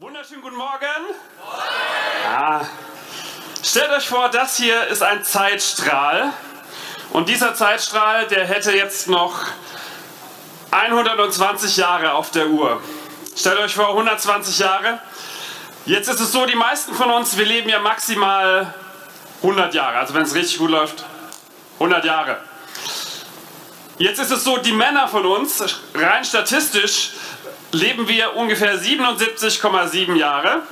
Wunderschönen guten Morgen. Ah. Stellt euch vor, das hier ist ein Zeitstrahl. Und dieser Zeitstrahl, der hätte jetzt noch 120 Jahre auf der Uhr. Stellt euch vor, 120 Jahre. Jetzt ist es so, die meisten von uns, wir leben ja maximal 100 Jahre. Also wenn es richtig gut läuft, 100 Jahre. Jetzt ist es so, die Männer von uns, rein statistisch, leben wir ungefähr 77,7 Jahre.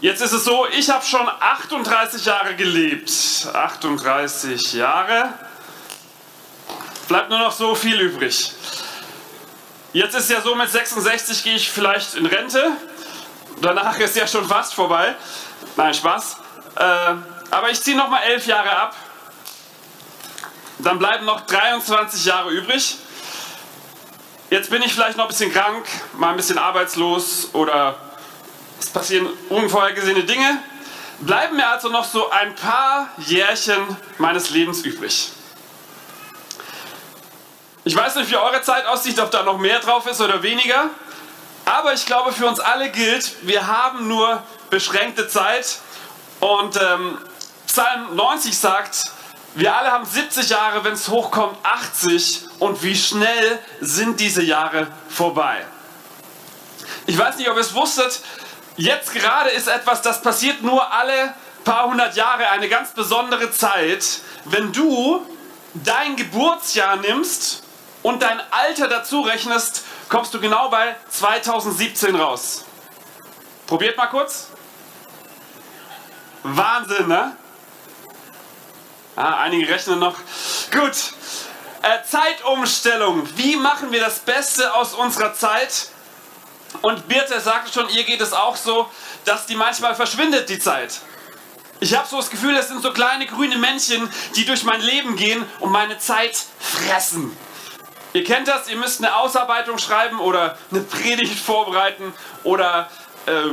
Jetzt ist es so, ich habe schon 38 Jahre gelebt. 38 Jahre. Bleibt nur noch so viel übrig. Jetzt ist ja so, mit 66 gehe ich vielleicht in Rente. Danach ist ja schon fast vorbei. Nein, Spaß. Äh, aber ich ziehe nochmal 11 Jahre ab. Dann bleiben noch 23 Jahre übrig. Jetzt bin ich vielleicht noch ein bisschen krank, mal ein bisschen arbeitslos oder es passieren unvorhergesehene Dinge. Bleiben mir also noch so ein paar Jährchen meines Lebens übrig. Ich weiß nicht, wie eure Zeit aussieht, ob da noch mehr drauf ist oder weniger. Aber ich glaube, für uns alle gilt, wir haben nur beschränkte Zeit. Und ähm, Psalm 90 sagt, wir alle haben 70 Jahre, wenn es hochkommt, 80. Und wie schnell sind diese Jahre vorbei? Ich weiß nicht, ob ihr es wusstet, jetzt gerade ist etwas, das passiert nur alle paar hundert Jahre, eine ganz besondere Zeit. Wenn du dein Geburtsjahr nimmst und dein Alter dazu rechnest, kommst du genau bei 2017 raus. Probiert mal kurz. Wahnsinn, ne? Ah, einige rechnen noch. Gut. Äh, Zeitumstellung. Wie machen wir das Beste aus unserer Zeit? Und Birte sagte schon, ihr geht es auch so, dass die manchmal verschwindet, die Zeit. Ich habe so das Gefühl, es sind so kleine grüne Männchen, die durch mein Leben gehen und meine Zeit fressen. Ihr kennt das, ihr müsst eine Ausarbeitung schreiben oder eine Predigt vorbereiten oder äh,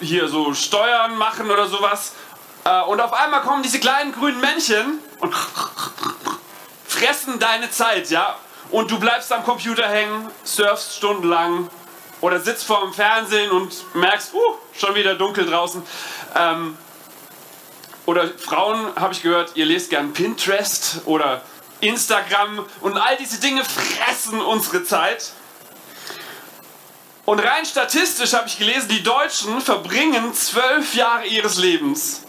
hier so Steuern machen oder sowas. Äh, und auf einmal kommen diese kleinen grünen Männchen und fressen deine Zeit, ja? Und du bleibst am Computer hängen, surfst stundenlang oder sitzt vor dem Fernsehen und merkst, uh, schon wieder dunkel draußen. Ähm, oder Frauen, habe ich gehört, ihr lest gern Pinterest oder Instagram und all diese Dinge fressen unsere Zeit. Und rein statistisch habe ich gelesen, die Deutschen verbringen zwölf Jahre ihres Lebens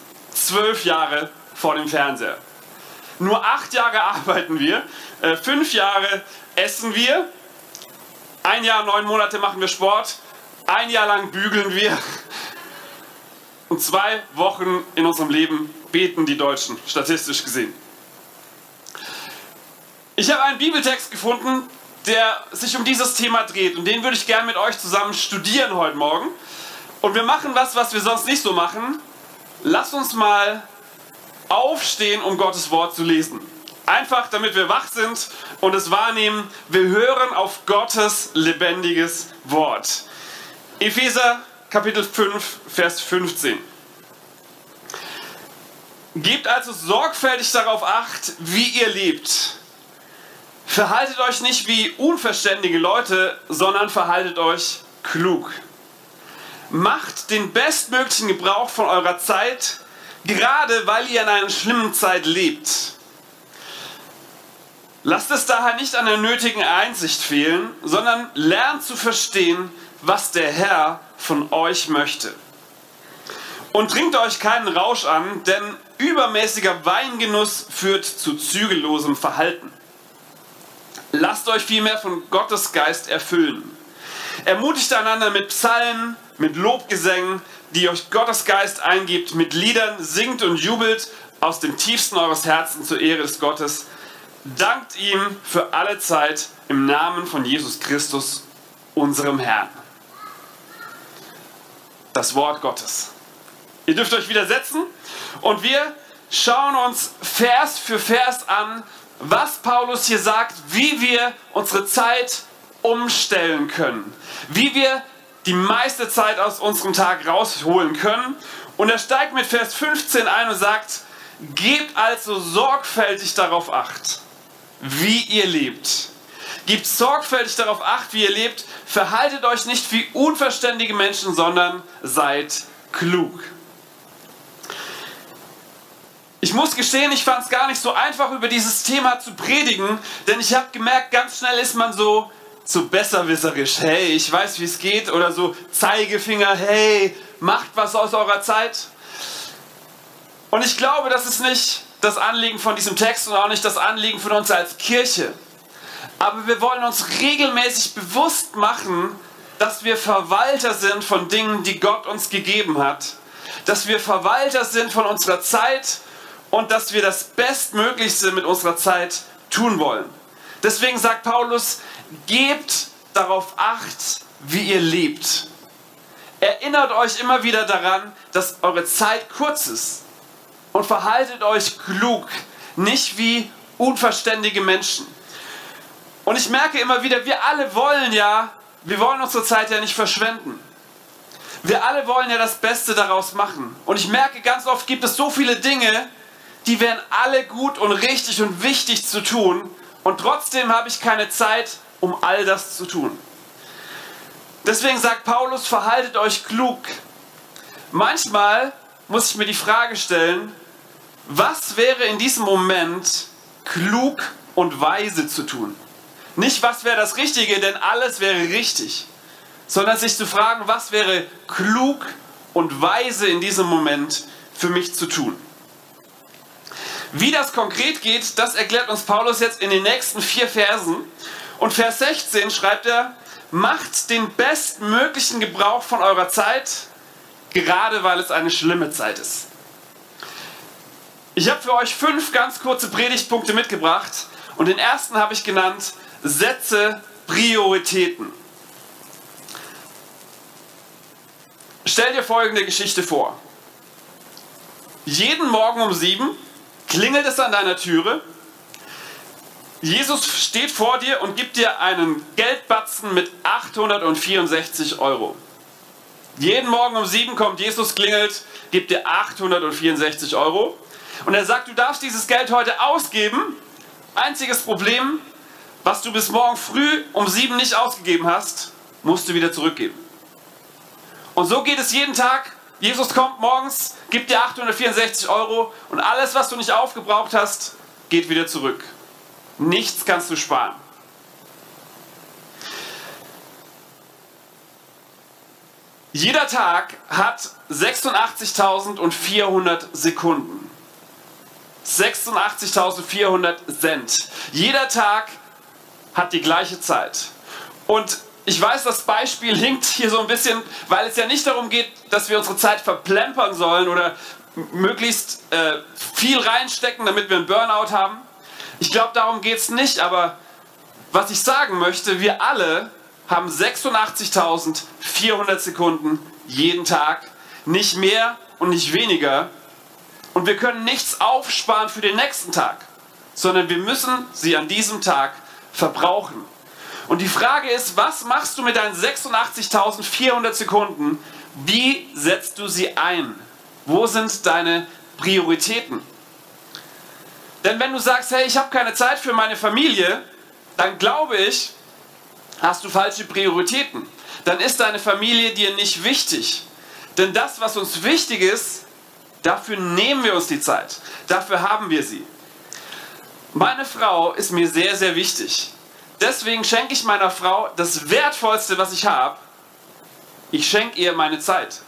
zwölf Jahre vor dem Fernseher. Nur acht Jahre arbeiten wir, äh, fünf Jahre essen wir, ein Jahr, neun Monate machen wir Sport, ein Jahr lang bügeln wir und zwei Wochen in unserem Leben beten die Deutschen, statistisch gesehen. Ich habe einen Bibeltext gefunden, der sich um dieses Thema dreht und den würde ich gerne mit euch zusammen studieren heute Morgen. Und wir machen was, was wir sonst nicht so machen. Lass uns mal aufstehen, um Gottes Wort zu lesen. Einfach, damit wir wach sind und es wahrnehmen. Wir hören auf Gottes lebendiges Wort. Epheser Kapitel 5, Vers 15. Gebt also sorgfältig darauf acht, wie ihr lebt. Verhaltet euch nicht wie unverständige Leute, sondern verhaltet euch klug. Macht den bestmöglichen Gebrauch von eurer Zeit, gerade weil ihr in einer schlimmen Zeit lebt. Lasst es daher nicht an der nötigen Einsicht fehlen, sondern lernt zu verstehen, was der Herr von euch möchte. Und trinkt euch keinen Rausch an, denn übermäßiger Weingenuss führt zu zügellosem Verhalten. Lasst euch vielmehr von Gottes Geist erfüllen. Ermutigt einander mit Psalmen, mit Lobgesängen, die euch Gottes Geist eingibt, mit Liedern, singt und jubelt aus dem tiefsten eures Herzens zur Ehre des Gottes. Dankt ihm für alle Zeit im Namen von Jesus Christus, unserem Herrn. Das Wort Gottes. Ihr dürft euch widersetzen und wir schauen uns Vers für Vers an, was Paulus hier sagt, wie wir unsere Zeit umstellen können, wie wir die meiste Zeit aus unserem Tag rausholen können. Und er steigt mit Vers 15 ein und sagt, gebt also sorgfältig darauf acht, wie ihr lebt. Gebt sorgfältig darauf acht, wie ihr lebt. Verhaltet euch nicht wie unverständige Menschen, sondern seid klug. Ich muss gestehen, ich fand es gar nicht so einfach, über dieses Thema zu predigen, denn ich habe gemerkt, ganz schnell ist man so, so besserwisserisch. Hey, ich weiß, wie es geht. Oder so Zeigefinger, hey, macht was aus eurer Zeit. Und ich glaube, das ist nicht das Anliegen von diesem Text und auch nicht das Anliegen von uns als Kirche. Aber wir wollen uns regelmäßig bewusst machen, dass wir Verwalter sind von Dingen, die Gott uns gegeben hat. Dass wir Verwalter sind von unserer Zeit und dass wir das Bestmöglichste mit unserer Zeit tun wollen. Deswegen sagt Paulus, gebt darauf acht, wie ihr lebt. Erinnert euch immer wieder daran, dass eure Zeit kurz ist. Und verhaltet euch klug, nicht wie unverständige Menschen. Und ich merke immer wieder, wir alle wollen ja, wir wollen unsere Zeit ja nicht verschwenden. Wir alle wollen ja das Beste daraus machen. Und ich merke, ganz oft gibt es so viele Dinge, die wären alle gut und richtig und wichtig zu tun. Und trotzdem habe ich keine Zeit, um all das zu tun. Deswegen sagt Paulus, verhaltet euch klug. Manchmal muss ich mir die Frage stellen, was wäre in diesem Moment klug und weise zu tun? Nicht, was wäre das Richtige, denn alles wäre richtig, sondern sich zu fragen, was wäre klug und weise in diesem Moment für mich zu tun. Wie das konkret geht, das erklärt uns Paulus jetzt in den nächsten vier Versen. Und Vers 16 schreibt er, macht den bestmöglichen Gebrauch von eurer Zeit, gerade weil es eine schlimme Zeit ist. Ich habe für euch fünf ganz kurze Predigtpunkte mitgebracht und den ersten habe ich genannt, setze Prioritäten. Stell dir folgende Geschichte vor. Jeden Morgen um sieben klingelt es an deiner Türe. Jesus steht vor dir und gibt dir einen Geldbatzen mit 864 Euro. Jeden Morgen um sieben kommt Jesus, klingelt, gibt dir 864 Euro. Und er sagt, du darfst dieses Geld heute ausgeben. Einziges Problem, was du bis morgen früh um sieben nicht ausgegeben hast, musst du wieder zurückgeben. Und so geht es jeden Tag Jesus kommt morgens, gibt dir 864 Euro und alles, was du nicht aufgebraucht hast, geht wieder zurück. Nichts kannst du sparen. Jeder Tag hat 86.400 Sekunden. 86.400 Cent. Jeder Tag hat die gleiche Zeit. Und ich weiß, das Beispiel hinkt hier so ein bisschen, weil es ja nicht darum geht, dass wir unsere Zeit verplempern sollen oder möglichst äh, viel reinstecken, damit wir einen Burnout haben. Ich glaube, darum geht es nicht, aber was ich sagen möchte, wir alle haben 86.400 Sekunden jeden Tag, nicht mehr und nicht weniger. Und wir können nichts aufsparen für den nächsten Tag, sondern wir müssen sie an diesem Tag verbrauchen. Und die Frage ist, was machst du mit deinen 86.400 Sekunden? Wie setzt du sie ein? Wo sind deine Prioritäten? Denn wenn du sagst, hey, ich habe keine Zeit für meine Familie, dann glaube ich, hast du falsche Prioritäten. Dann ist deine Familie dir nicht wichtig. Denn das, was uns wichtig ist, dafür nehmen wir uns die Zeit. Dafür haben wir sie. Meine Frau ist mir sehr, sehr wichtig. Deswegen schenke ich meiner Frau das Wertvollste, was ich habe. Ich schenke ihr meine Zeit.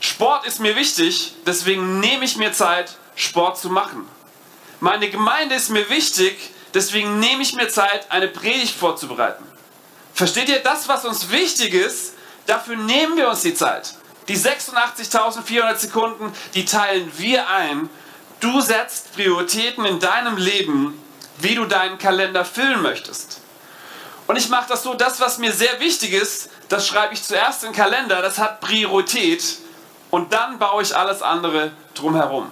Sport ist mir wichtig, deswegen nehme ich mir Zeit, Sport zu machen. Meine Gemeinde ist mir wichtig, deswegen nehme ich mir Zeit, eine Predigt vorzubereiten. Versteht ihr, das, was uns wichtig ist, dafür nehmen wir uns die Zeit. Die 86.400 Sekunden, die teilen wir ein. Du setzt Prioritäten in deinem Leben wie du deinen Kalender füllen möchtest. Und ich mache das so, das, was mir sehr wichtig ist, das schreibe ich zuerst in den Kalender, das hat Priorität und dann baue ich alles andere drumherum.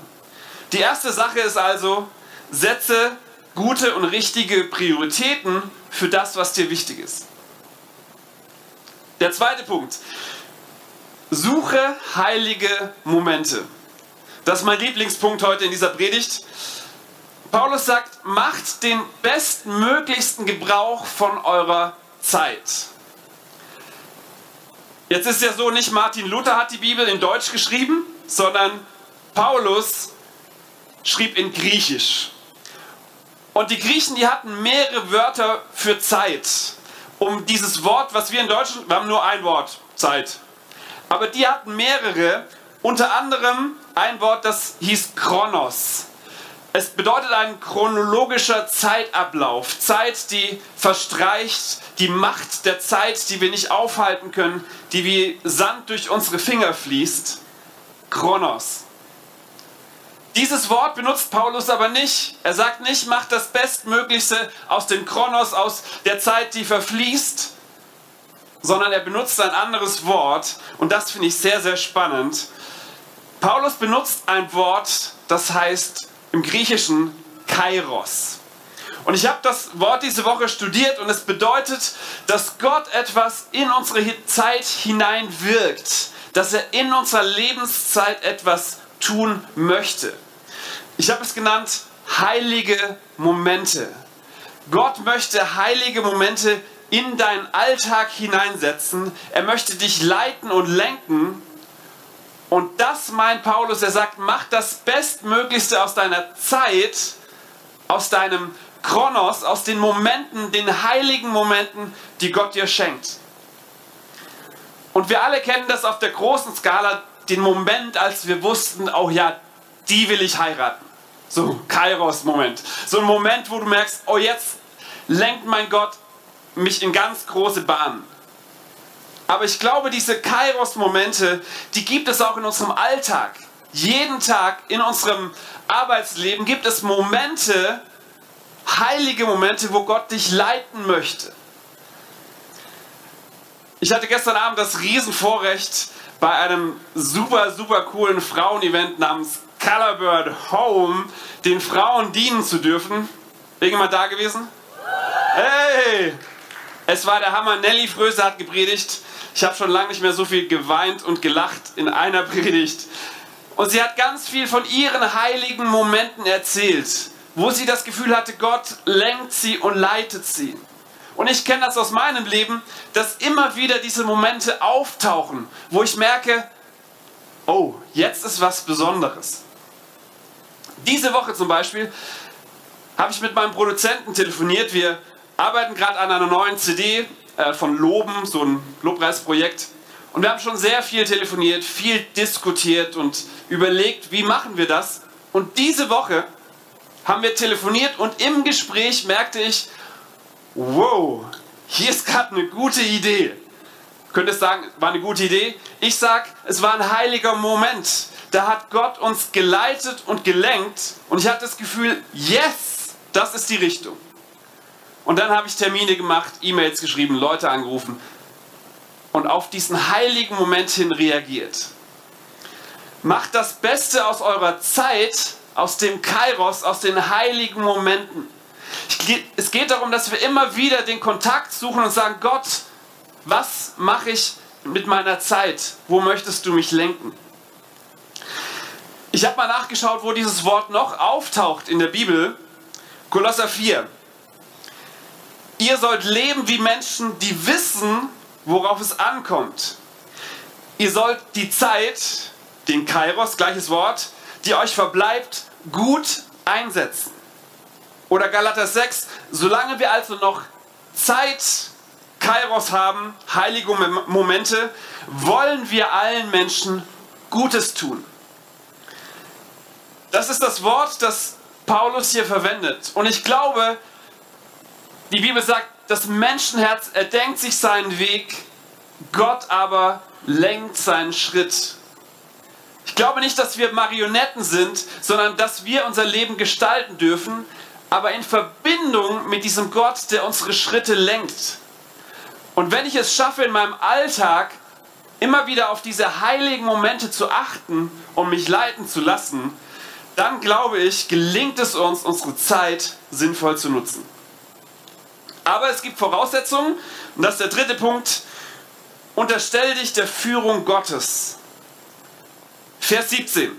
Die erste Sache ist also, setze gute und richtige Prioritäten für das, was dir wichtig ist. Der zweite Punkt, suche heilige Momente. Das ist mein Lieblingspunkt heute in dieser Predigt. Paulus sagt, macht den bestmöglichsten Gebrauch von eurer Zeit. Jetzt ist ja so, nicht Martin Luther hat die Bibel in Deutsch geschrieben, sondern Paulus schrieb in Griechisch. Und die Griechen, die hatten mehrere Wörter für Zeit. Um dieses Wort, was wir in Deutschland, wir haben nur ein Wort, Zeit. Aber die hatten mehrere, unter anderem ein Wort, das hieß Kronos. Es bedeutet ein chronologischer Zeitablauf. Zeit, die verstreicht, die Macht der Zeit, die wir nicht aufhalten können, die wie Sand durch unsere Finger fließt. Kronos. Dieses Wort benutzt Paulus aber nicht. Er sagt nicht, macht das Bestmöglichste aus dem Kronos, aus der Zeit, die verfließt, sondern er benutzt ein anderes Wort und das finde ich sehr, sehr spannend. Paulus benutzt ein Wort, das heißt im Griechischen Kairos. Und ich habe das Wort diese Woche studiert und es bedeutet, dass Gott etwas in unsere Zeit hineinwirkt, dass er in unserer Lebenszeit etwas tun möchte. Ich habe es genannt heilige Momente. Gott möchte heilige Momente in deinen Alltag hineinsetzen. Er möchte dich leiten und lenken und das meint Paulus, er sagt, mach das Bestmöglichste aus deiner Zeit, aus deinem Kronos, aus den Momenten, den heiligen Momenten, die Gott dir schenkt. Und wir alle kennen das auf der großen Skala, den Moment, als wir wussten, oh ja, die will ich heiraten. So, Kairos-Moment. So ein Moment, wo du merkst, oh jetzt lenkt mein Gott mich in ganz große Bahnen. Aber ich glaube, diese Kairos-Momente, die gibt es auch in unserem Alltag. Jeden Tag in unserem Arbeitsleben gibt es Momente, heilige Momente, wo Gott dich leiten möchte. Ich hatte gestern Abend das Riesenvorrecht, bei einem super, super coolen Frauenevent namens Colorbird Home den Frauen dienen zu dürfen. Irgendjemand da gewesen? Hey! Es war der Hammer. Nelly Fröse hat gepredigt. Ich habe schon lange nicht mehr so viel geweint und gelacht in einer Predigt. Und sie hat ganz viel von ihren heiligen Momenten erzählt, wo sie das Gefühl hatte, Gott lenkt sie und leitet sie. Und ich kenne das aus meinem Leben, dass immer wieder diese Momente auftauchen, wo ich merke, oh, jetzt ist was Besonderes. Diese Woche zum Beispiel habe ich mit meinem Produzenten telefoniert. Wir arbeiten gerade an einer neuen CD äh, von Loben, so ein Lobpreisprojekt. Und wir haben schon sehr viel telefoniert, viel diskutiert und überlegt, wie machen wir das. Und diese Woche haben wir telefoniert und im Gespräch merkte ich, wow, hier ist gerade eine gute Idee. Könnt ihr sagen, war eine gute Idee? Ich sag, es war ein heiliger Moment. Da hat Gott uns geleitet und gelenkt und ich hatte das Gefühl, yes, das ist die Richtung. Und dann habe ich Termine gemacht, E-Mails geschrieben, Leute angerufen und auf diesen heiligen Moment hin reagiert. Macht das Beste aus eurer Zeit, aus dem Kairos, aus den heiligen Momenten. Es geht darum, dass wir immer wieder den Kontakt suchen und sagen, Gott, was mache ich mit meiner Zeit? Wo möchtest du mich lenken? Ich habe mal nachgeschaut, wo dieses Wort noch auftaucht in der Bibel. Kolosser 4. Ihr sollt leben wie Menschen, die wissen, worauf es ankommt. Ihr sollt die Zeit, den Kairos, gleiches Wort, die euch verbleibt, gut einsetzen. Oder Galater 6, solange wir also noch Zeit, Kairos haben, heilige Momente, wollen wir allen Menschen Gutes tun. Das ist das Wort, das Paulus hier verwendet. Und ich glaube, die Bibel sagt, das Menschenherz erdenkt sich seinen Weg, Gott aber lenkt seinen Schritt. Ich glaube nicht, dass wir Marionetten sind, sondern dass wir unser Leben gestalten dürfen, aber in Verbindung mit diesem Gott, der unsere Schritte lenkt. Und wenn ich es schaffe, in meinem Alltag immer wieder auf diese heiligen Momente zu achten und mich leiten zu lassen, dann glaube ich, gelingt es uns, unsere Zeit sinnvoll zu nutzen. Aber es gibt Voraussetzungen und das ist der dritte Punkt. Unterstell dich der Führung Gottes. Vers 17.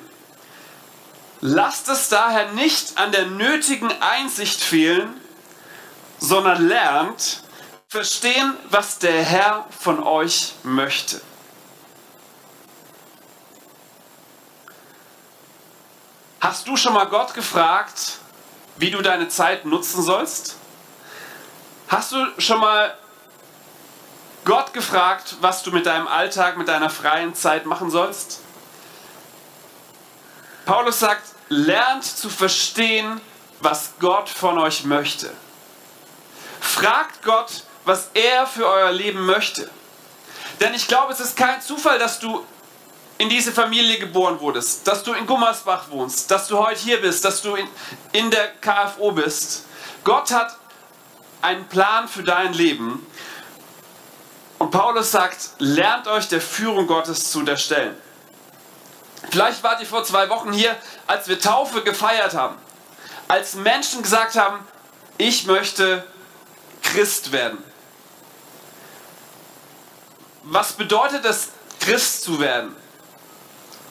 lasst es daher nicht an der nötigen Einsicht fehlen, sondern lernt, verstehen, was der Herr von euch möchte. Hast du schon mal Gott gefragt, wie du deine Zeit nutzen sollst? Hast du schon mal Gott gefragt, was du mit deinem Alltag, mit deiner freien Zeit machen sollst? Paulus sagt, lernt zu verstehen, was Gott von euch möchte. Fragt Gott, was er für euer Leben möchte. Denn ich glaube, es ist kein Zufall, dass du in diese Familie geboren wurdest, dass du in Gummersbach wohnst, dass du heute hier bist, dass du in, in der KFO bist. Gott hat einen Plan für dein Leben. Und Paulus sagt, lernt euch der Führung Gottes zu unterstellen. Vielleicht wart ihr vor zwei Wochen hier, als wir Taufe gefeiert haben. Als Menschen gesagt haben, ich möchte Christ werden. Was bedeutet es, Christ zu werden?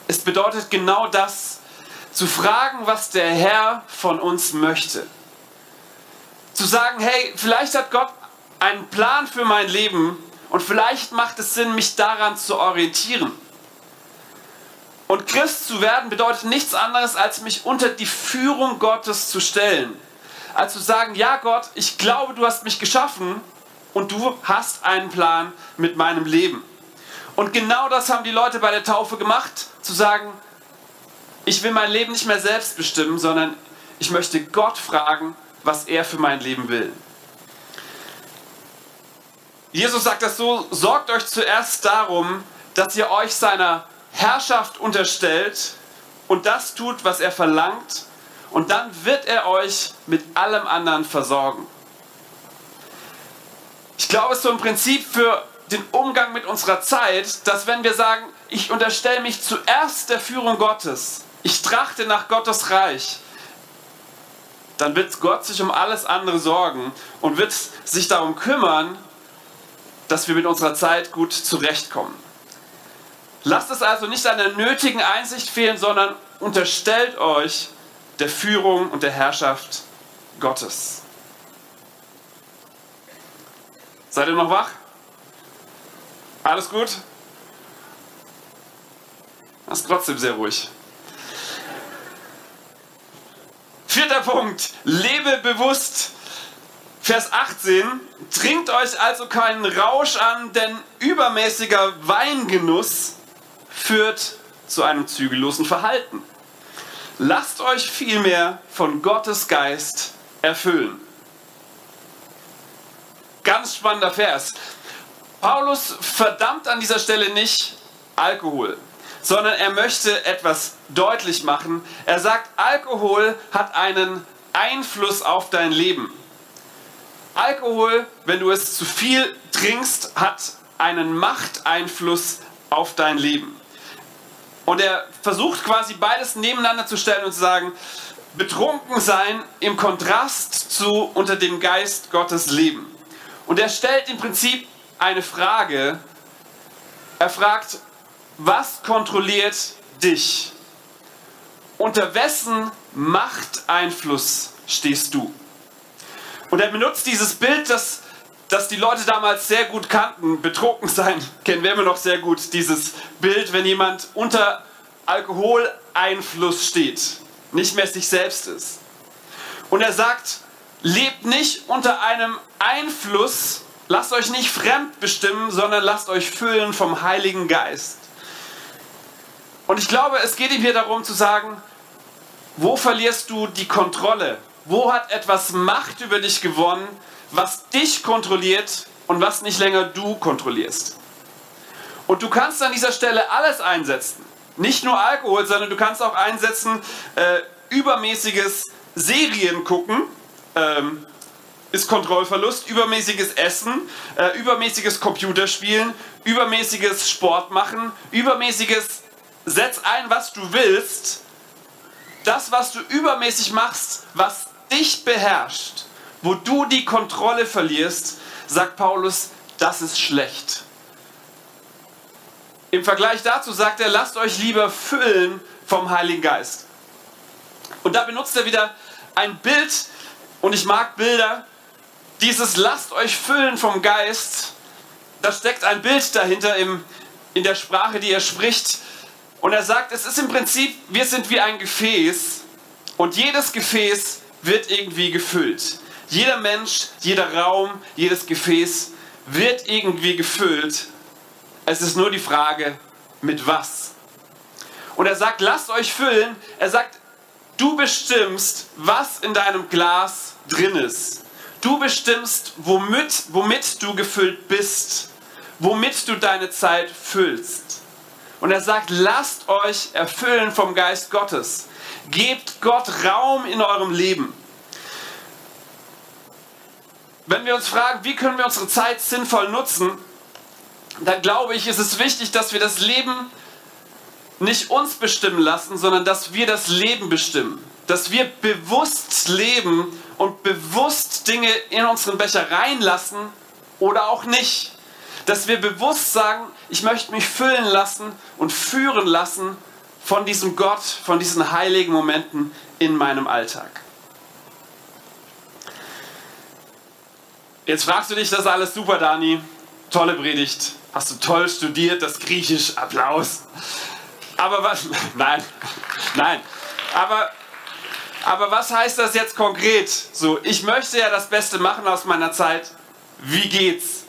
Es bedeutet genau das, zu fragen, was der Herr von uns möchte. Zu sagen, hey, vielleicht hat Gott einen Plan für mein Leben und vielleicht macht es Sinn, mich daran zu orientieren. Und Christ zu werden bedeutet nichts anderes, als mich unter die Führung Gottes zu stellen. Als zu sagen, ja Gott, ich glaube, du hast mich geschaffen und du hast einen Plan mit meinem Leben. Und genau das haben die Leute bei der Taufe gemacht, zu sagen, ich will mein Leben nicht mehr selbst bestimmen, sondern ich möchte Gott fragen, was er für mein Leben will. Jesus sagt das so, sorgt euch zuerst darum, dass ihr euch seiner Herrschaft unterstellt und das tut, was er verlangt, und dann wird er euch mit allem anderen versorgen. Ich glaube, es ist so ein Prinzip für den Umgang mit unserer Zeit, dass wenn wir sagen, ich unterstelle mich zuerst der Führung Gottes, ich trachte nach Gottes Reich, dann wird Gott sich um alles andere sorgen und wird sich darum kümmern, dass wir mit unserer Zeit gut zurechtkommen. Lasst es also nicht an der nötigen Einsicht fehlen, sondern unterstellt euch der Führung und der Herrschaft Gottes. Seid ihr noch wach? Alles gut? Das ist trotzdem sehr ruhig. Vierter Punkt. Lebe bewusst. Vers 18. Trinkt euch also keinen Rausch an, denn übermäßiger Weingenuss führt zu einem zügellosen Verhalten. Lasst euch vielmehr von Gottes Geist erfüllen. Ganz spannender Vers. Paulus verdammt an dieser Stelle nicht Alkohol, sondern er möchte etwas deutlich machen. Er sagt, Alkohol hat einen Einfluss auf dein Leben. Alkohol, wenn du es zu viel trinkst, hat einen Machteinfluss auf dein Leben. Und er versucht quasi beides nebeneinander zu stellen und zu sagen, betrunken sein im Kontrast zu unter dem Geist Gottes leben. Und er stellt im Prinzip eine Frage. Er fragt, was kontrolliert dich? Unter wessen Machteinfluss stehst du? Und er benutzt dieses Bild, das, das die Leute damals sehr gut kannten. Betrunken sein kennen wir immer noch sehr gut. Dieses Bild, wenn jemand unter Alkoholeinfluss steht, nicht mehr sich selbst ist. Und er sagt, lebt nicht unter einem Einfluss, Lasst euch nicht fremd bestimmen, sondern lasst euch füllen vom Heiligen Geist. Und ich glaube, es geht ihm hier darum zu sagen, wo verlierst du die Kontrolle? Wo hat etwas Macht über dich gewonnen, was dich kontrolliert und was nicht länger du kontrollierst? Und du kannst an dieser Stelle alles einsetzen. Nicht nur Alkohol, sondern du kannst auch einsetzen, äh, übermäßiges Serien gucken. Ähm, ist Kontrollverlust, übermäßiges Essen, äh, übermäßiges Computerspielen, übermäßiges Sport machen, übermäßiges Setz ein, was du willst. Das, was du übermäßig machst, was dich beherrscht, wo du die Kontrolle verlierst, sagt Paulus, das ist schlecht. Im Vergleich dazu sagt er, lasst euch lieber füllen vom Heiligen Geist. Und da benutzt er wieder ein Bild, und ich mag Bilder, dieses lasst euch füllen vom Geist, da steckt ein Bild dahinter im, in der Sprache, die er spricht. Und er sagt, es ist im Prinzip, wir sind wie ein Gefäß und jedes Gefäß wird irgendwie gefüllt. Jeder Mensch, jeder Raum, jedes Gefäß wird irgendwie gefüllt. Es ist nur die Frage, mit was. Und er sagt, lasst euch füllen. Er sagt, du bestimmst, was in deinem Glas drin ist. Du bestimmst, womit, womit du gefüllt bist, womit du deine Zeit füllst. Und er sagt, lasst euch erfüllen vom Geist Gottes. Gebt Gott Raum in eurem Leben. Wenn wir uns fragen, wie können wir unsere Zeit sinnvoll nutzen, dann glaube ich, ist es wichtig, dass wir das Leben nicht uns bestimmen lassen, sondern dass wir das Leben bestimmen. Dass wir bewusst leben und bewusst Dinge in unseren Becher reinlassen oder auch nicht. Dass wir bewusst sagen, ich möchte mich füllen lassen und führen lassen von diesem Gott, von diesen heiligen Momenten in meinem Alltag. Jetzt fragst du dich, das ist alles super, Dani. Tolle Predigt. Hast du toll studiert, das Griechisch. Applaus. Aber was? Nein, nein. Aber, aber was heißt das jetzt konkret? So, ich möchte ja das Beste machen aus meiner Zeit. Wie geht's?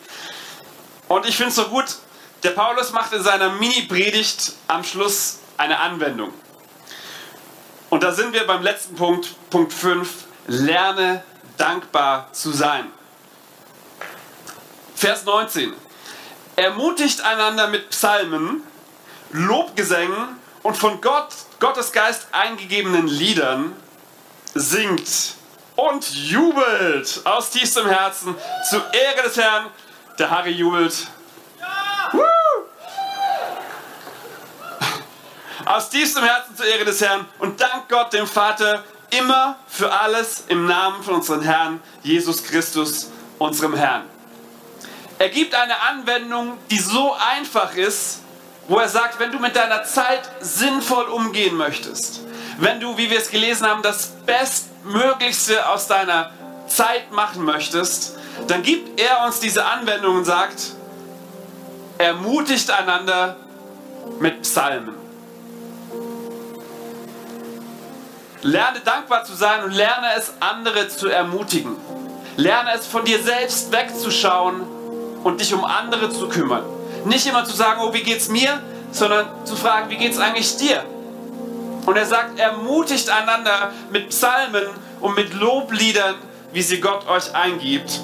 Und ich finde es so gut, der Paulus macht in seiner Mini-Predigt am Schluss eine Anwendung. Und da sind wir beim letzten Punkt, Punkt 5. Lerne dankbar zu sein. Vers 19. Ermutigt einander mit Psalmen, Lobgesängen und von Gott, Gottes Geist eingegebenen Liedern, singt und jubelt aus tiefstem Herzen zu Ehre des Herrn. Der Harry jubelt. Aus tiefstem Herzen zu Ehre des Herrn und dank Gott dem Vater immer für alles im Namen von unserem Herrn Jesus Christus, unserem Herrn. Er gibt eine Anwendung, die so einfach ist, wo er sagt, wenn du mit deiner Zeit sinnvoll umgehen möchtest, wenn du, wie wir es gelesen haben, das Bestmöglichste aus deiner Zeit machen möchtest, dann gibt er uns diese Anwendung und sagt, ermutigt einander mit Psalmen. Lerne dankbar zu sein und lerne es, andere zu ermutigen. Lerne es von dir selbst wegzuschauen und dich um andere zu kümmern. Nicht immer zu sagen, oh, wie geht's mir, sondern zu fragen, wie geht's eigentlich dir? Und er sagt, ermutigt einander mit Psalmen und mit Lobliedern, wie sie Gott euch eingibt.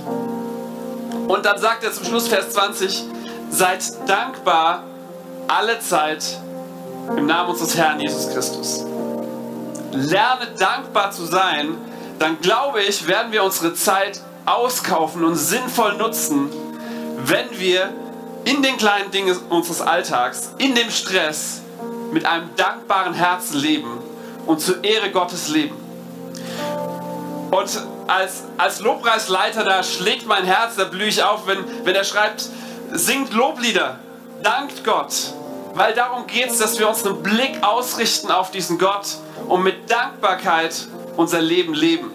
Und dann sagt er zum Schluss Vers 20, seid dankbar alle Zeit im Namen unseres Herrn Jesus Christus. Lerne dankbar zu sein, dann glaube ich, werden wir unsere Zeit auskaufen und sinnvoll nutzen, wenn wir in den kleinen Dingen unseres Alltags, in dem Stress, mit einem dankbaren Herzen leben und zur Ehre Gottes leben. Und als, als Lobpreisleiter, da schlägt mein Herz, da blühe ich auf, wenn, wenn er schreibt, singt Loblieder, dankt Gott. Weil darum geht es, dass wir unseren Blick ausrichten auf diesen Gott und mit Dankbarkeit unser Leben leben.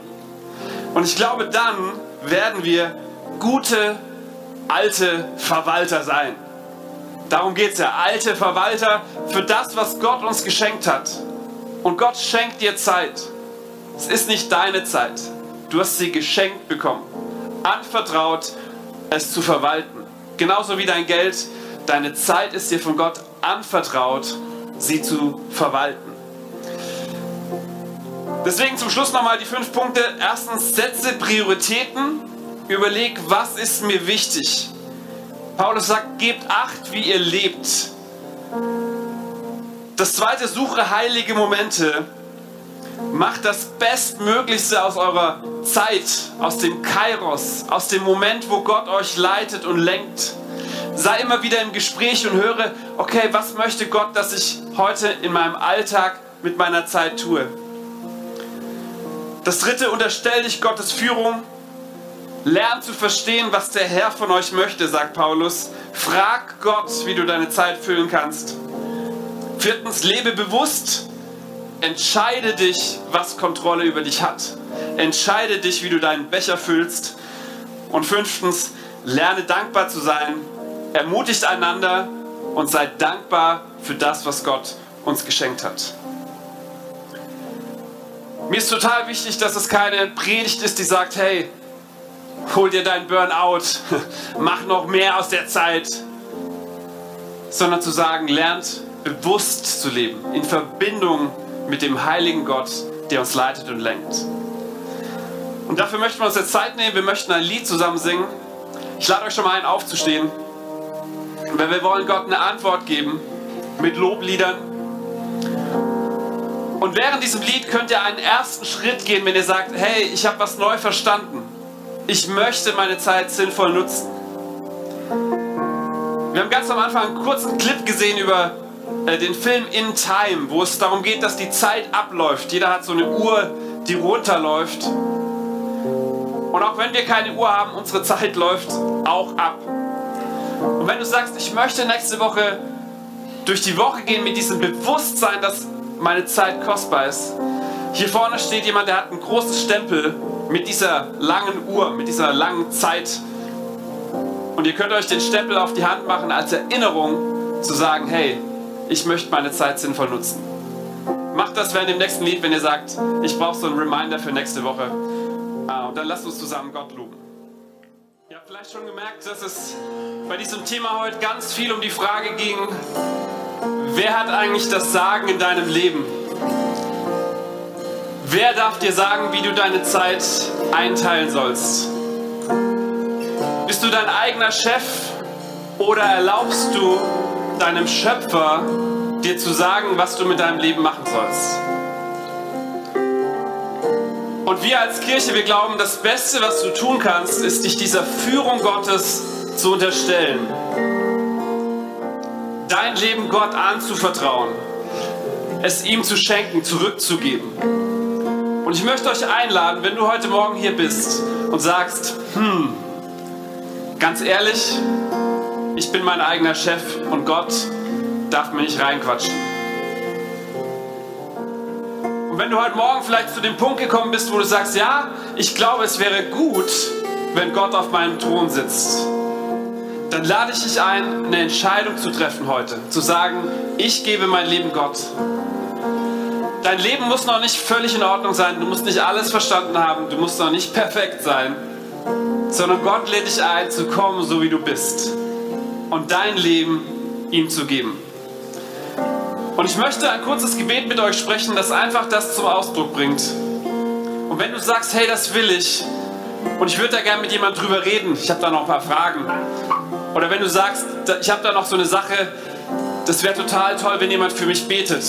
Und ich glaube, dann werden wir gute alte Verwalter sein. Darum geht es ja. Alte Verwalter für das, was Gott uns geschenkt hat. Und Gott schenkt dir Zeit. Es ist nicht deine Zeit. Du hast sie geschenkt bekommen. Anvertraut, es zu verwalten. Genauso wie dein Geld. Deine Zeit ist dir von Gott anvertraut, sie zu verwalten. Deswegen zum Schluss nochmal die fünf Punkte. Erstens, setze Prioritäten Überleg, was ist mir wichtig. Paulus sagt, gebt acht, wie ihr lebt. Das zweite, suche heilige Momente. Macht das Bestmöglichste aus eurer Zeit, aus dem Kairos, aus dem Moment, wo Gott euch leitet und lenkt. Sei immer wieder im Gespräch und höre, okay, was möchte Gott, dass ich heute in meinem Alltag mit meiner Zeit tue. Das dritte, unterstell dich Gottes Führung. Lernt zu verstehen, was der Herr von euch möchte, sagt Paulus. Frag Gott, wie du deine Zeit füllen kannst. Viertens, lebe bewusst. entscheide dich, was Kontrolle über dich hat. Entscheide dich, wie du deinen Becher füllst. Und fünftens, lerne dankbar zu sein, ermutigt einander und sei dankbar für das, was Gott uns geschenkt hat. Mir ist total wichtig, dass es keine Predigt ist, die sagt, hey, hol dir dein Burnout, mach noch mehr aus der Zeit, sondern zu sagen, lernt bewusst zu leben, in Verbindung mit dem heiligen Gott, der uns leitet und lenkt. Und dafür möchten wir uns jetzt Zeit nehmen, wir möchten ein Lied zusammen singen. Ich lade euch schon mal ein, aufzustehen, weil wir wollen Gott eine Antwort geben mit Lobliedern. Und während diesem Lied könnt ihr einen ersten Schritt gehen, wenn ihr sagt, hey, ich habe was neu verstanden. Ich möchte meine Zeit sinnvoll nutzen. Wir haben ganz am Anfang einen kurzen Clip gesehen über äh, den Film In Time, wo es darum geht, dass die Zeit abläuft. Jeder hat so eine Uhr, die runterläuft. Und auch wenn wir keine Uhr haben, unsere Zeit läuft auch ab. Und wenn du sagst, ich möchte nächste Woche durch die Woche gehen mit diesem Bewusstsein, dass meine Zeit kostbar ist. Hier vorne steht jemand, der hat einen großen Stempel mit dieser langen Uhr, mit dieser langen Zeit. Und ihr könnt euch den Stempel auf die Hand machen als Erinnerung zu sagen, hey, ich möchte meine Zeit sinnvoll nutzen. Macht das während dem nächsten Lied, wenn ihr sagt, ich brauche so einen Reminder für nächste Woche. Ah, und dann lasst uns zusammen Gott loben. Vielleicht schon gemerkt, dass es bei diesem Thema heute ganz viel um die Frage ging, wer hat eigentlich das Sagen in deinem Leben? Wer darf dir sagen, wie du deine Zeit einteilen sollst? Bist du dein eigener Chef oder erlaubst du deinem Schöpfer dir zu sagen, was du mit deinem Leben machen sollst? Und wir als Kirche, wir glauben, das Beste, was du tun kannst, ist dich dieser Führung Gottes zu unterstellen. Dein Leben Gott anzuvertrauen, es ihm zu schenken, zurückzugeben. Und ich möchte euch einladen, wenn du heute Morgen hier bist und sagst, hm, ganz ehrlich, ich bin mein eigener Chef und Gott darf mir nicht reinquatschen. Wenn du heute Morgen vielleicht zu dem Punkt gekommen bist, wo du sagst, ja, ich glaube, es wäre gut, wenn Gott auf meinem Thron sitzt, dann lade ich dich ein, eine Entscheidung zu treffen heute. Zu sagen, ich gebe mein Leben Gott. Dein Leben muss noch nicht völlig in Ordnung sein, du musst nicht alles verstanden haben, du musst noch nicht perfekt sein, sondern Gott lädt dich ein, zu kommen, so wie du bist und dein Leben ihm zu geben. Und ich möchte ein kurzes Gebet mit euch sprechen, das einfach das zum Ausdruck bringt. Und wenn du sagst, hey, das will ich, und ich würde da gerne mit jemandem drüber reden, ich habe da noch ein paar Fragen. Oder wenn du sagst, ich habe da noch so eine Sache, das wäre total toll, wenn jemand für mich betet.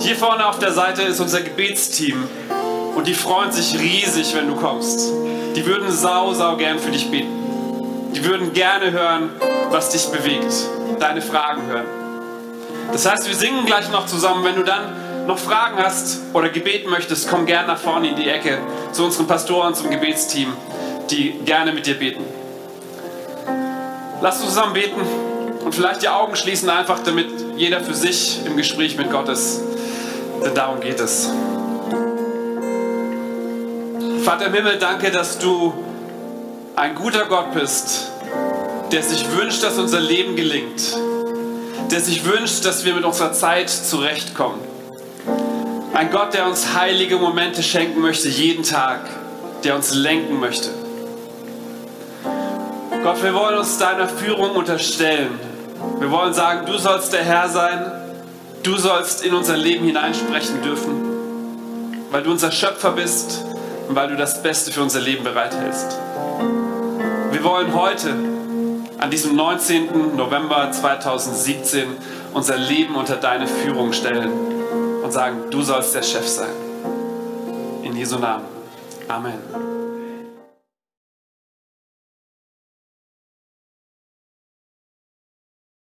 Hier vorne auf der Seite ist unser Gebetsteam und die freuen sich riesig, wenn du kommst. Die würden sau, sau gern für dich beten. Die würden gerne hören, was dich bewegt, deine Fragen hören. Das heißt, wir singen gleich noch zusammen. Wenn du dann noch Fragen hast oder gebeten möchtest, komm gerne nach vorne in die Ecke zu unseren Pastoren, zum Gebetsteam, die gerne mit dir beten. Lass uns zusammen beten und vielleicht die Augen schließen, einfach damit jeder für sich im Gespräch mit Gott ist. Denn darum geht es. Vater im Himmel, danke, dass du ein guter Gott bist, der sich wünscht, dass unser Leben gelingt, der sich wünscht, dass wir mit unserer Zeit zurechtkommen. Ein Gott, der uns heilige Momente schenken möchte, jeden Tag, der uns lenken möchte. Gott, wir wollen uns deiner Führung unterstellen. Wir wollen sagen, du sollst der Herr sein, du sollst in unser Leben hineinsprechen dürfen, weil du unser Schöpfer bist und weil du das Beste für unser Leben bereithältst. Wir wollen heute, an diesem 19. November 2017, unser Leben unter deine Führung stellen und sagen, du sollst der Chef sein. In Jesu Namen. Amen.